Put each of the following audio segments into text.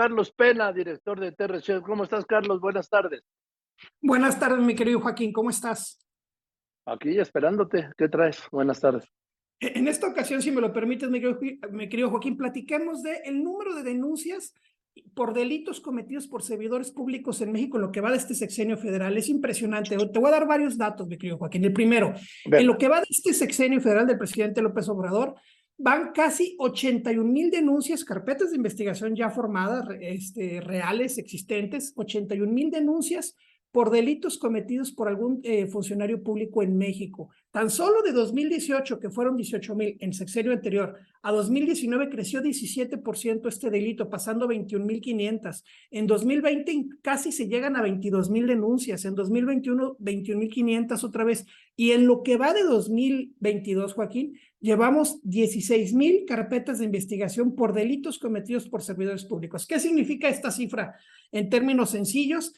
Carlos Pena, director de TRC. ¿Cómo estás, Carlos? Buenas tardes. Buenas tardes, mi querido Joaquín, ¿cómo estás? Aquí esperándote. ¿Qué traes? Buenas tardes. E, en esta ocasión, si me lo permites, mi querido, mi querido Joaquín, platiquemos de el número de denuncias por delitos cometidos por servidores públicos en México en lo que va de este sexenio federal. Es impresionante. Te voy a dar varios datos, mi querido Joaquín. El primero, en lo que va de este sexenio federal del presidente López Obrador, van casi 81 mil denuncias, carpetas de investigación ya formadas, este, reales, existentes, 81 mil denuncias por delitos cometidos por algún eh, funcionario público en México. Tan solo de 2018, que fueron 18 mil en sexenio anterior, a 2019 creció 17% este delito, pasando 21 mil 500. En 2020 casi se llegan a 22 mil denuncias, en 2021 21 mil 500 otra vez. Y en lo que va de 2022, Joaquín, llevamos 16 mil carpetas de investigación por delitos cometidos por servidores públicos. ¿Qué significa esta cifra? En términos sencillos,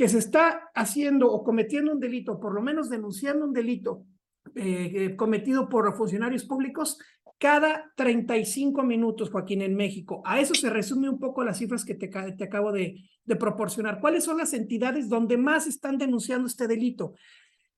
que se está haciendo o cometiendo un delito, por lo menos denunciando un delito eh, eh, cometido por funcionarios públicos cada 35 minutos, Joaquín, en México. A eso se resume un poco las cifras que te, acabo de, de, proporcionar. ¿Cuáles son las entidades donde más están denunciando este delito?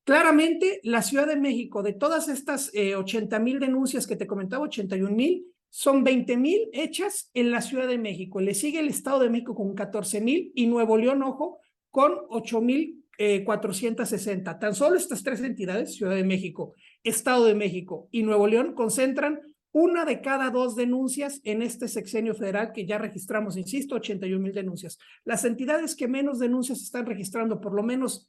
Claramente, la Ciudad de México, de todas estas eh, 80 mil denuncias que te comentaba, 81 mil, son 20 mil hechas en la Ciudad de México. Le sigue el Estado de México con 14 mil y Nuevo León, ojo, con 8.460. Eh, Tan solo estas tres entidades, Ciudad de México, Estado de México y Nuevo León, concentran una de cada dos denuncias en este sexenio federal que ya registramos, insisto, 81 mil denuncias. Las entidades que menos denuncias están registrando, por lo menos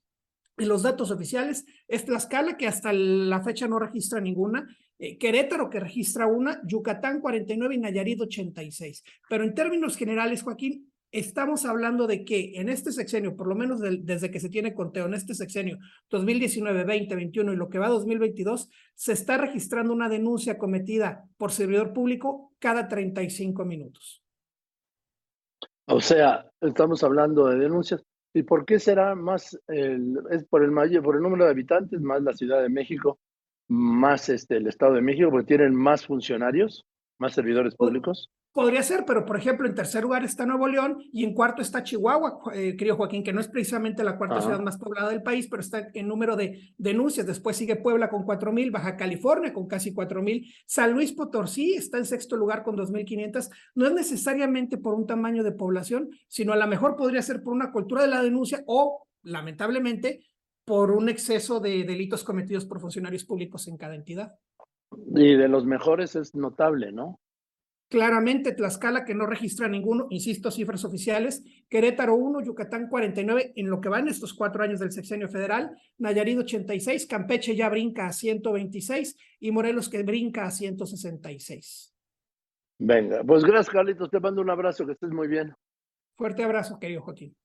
en los datos oficiales, es Tlaxcala, que hasta la fecha no registra ninguna, eh, Querétaro, que registra una, Yucatán 49 y Nayarit 86. Pero en términos generales, Joaquín, estamos hablando de que en este sexenio, por lo menos desde que se tiene conteo, en este sexenio 2019, 20, 21 y lo que va 2022, se está registrando una denuncia cometida por servidor público cada 35 minutos. O sea, estamos hablando de denuncias. ¿Y por qué será más, el, es por el, mayor, por el número de habitantes, más la Ciudad de México, más este, el Estado de México, porque tienen más funcionarios, más servidores públicos? Podría ser, pero por ejemplo, en tercer lugar está Nuevo León y en cuarto está Chihuahua, eh, querido Joaquín, que no es precisamente la cuarta ciudad más poblada del país, pero está en número de denuncias. Después sigue Puebla con cuatro mil, Baja California con casi cuatro mil, San Luis Potosí está en sexto lugar con dos mil quinientas. No es necesariamente por un tamaño de población, sino a lo mejor podría ser por una cultura de la denuncia o, lamentablemente, por un exceso de delitos cometidos por funcionarios públicos en cada entidad. Y de los mejores es notable, ¿no? Claramente Tlaxcala que no registra ninguno, insisto, cifras oficiales, Querétaro 1, Yucatán 49 en lo que van estos cuatro años del sexenio federal, Nayarit 86, Campeche ya brinca a 126 y Morelos que brinca a 166. Venga, pues gracias Carlitos, te mando un abrazo, que estés muy bien. Fuerte abrazo, querido Joaquín.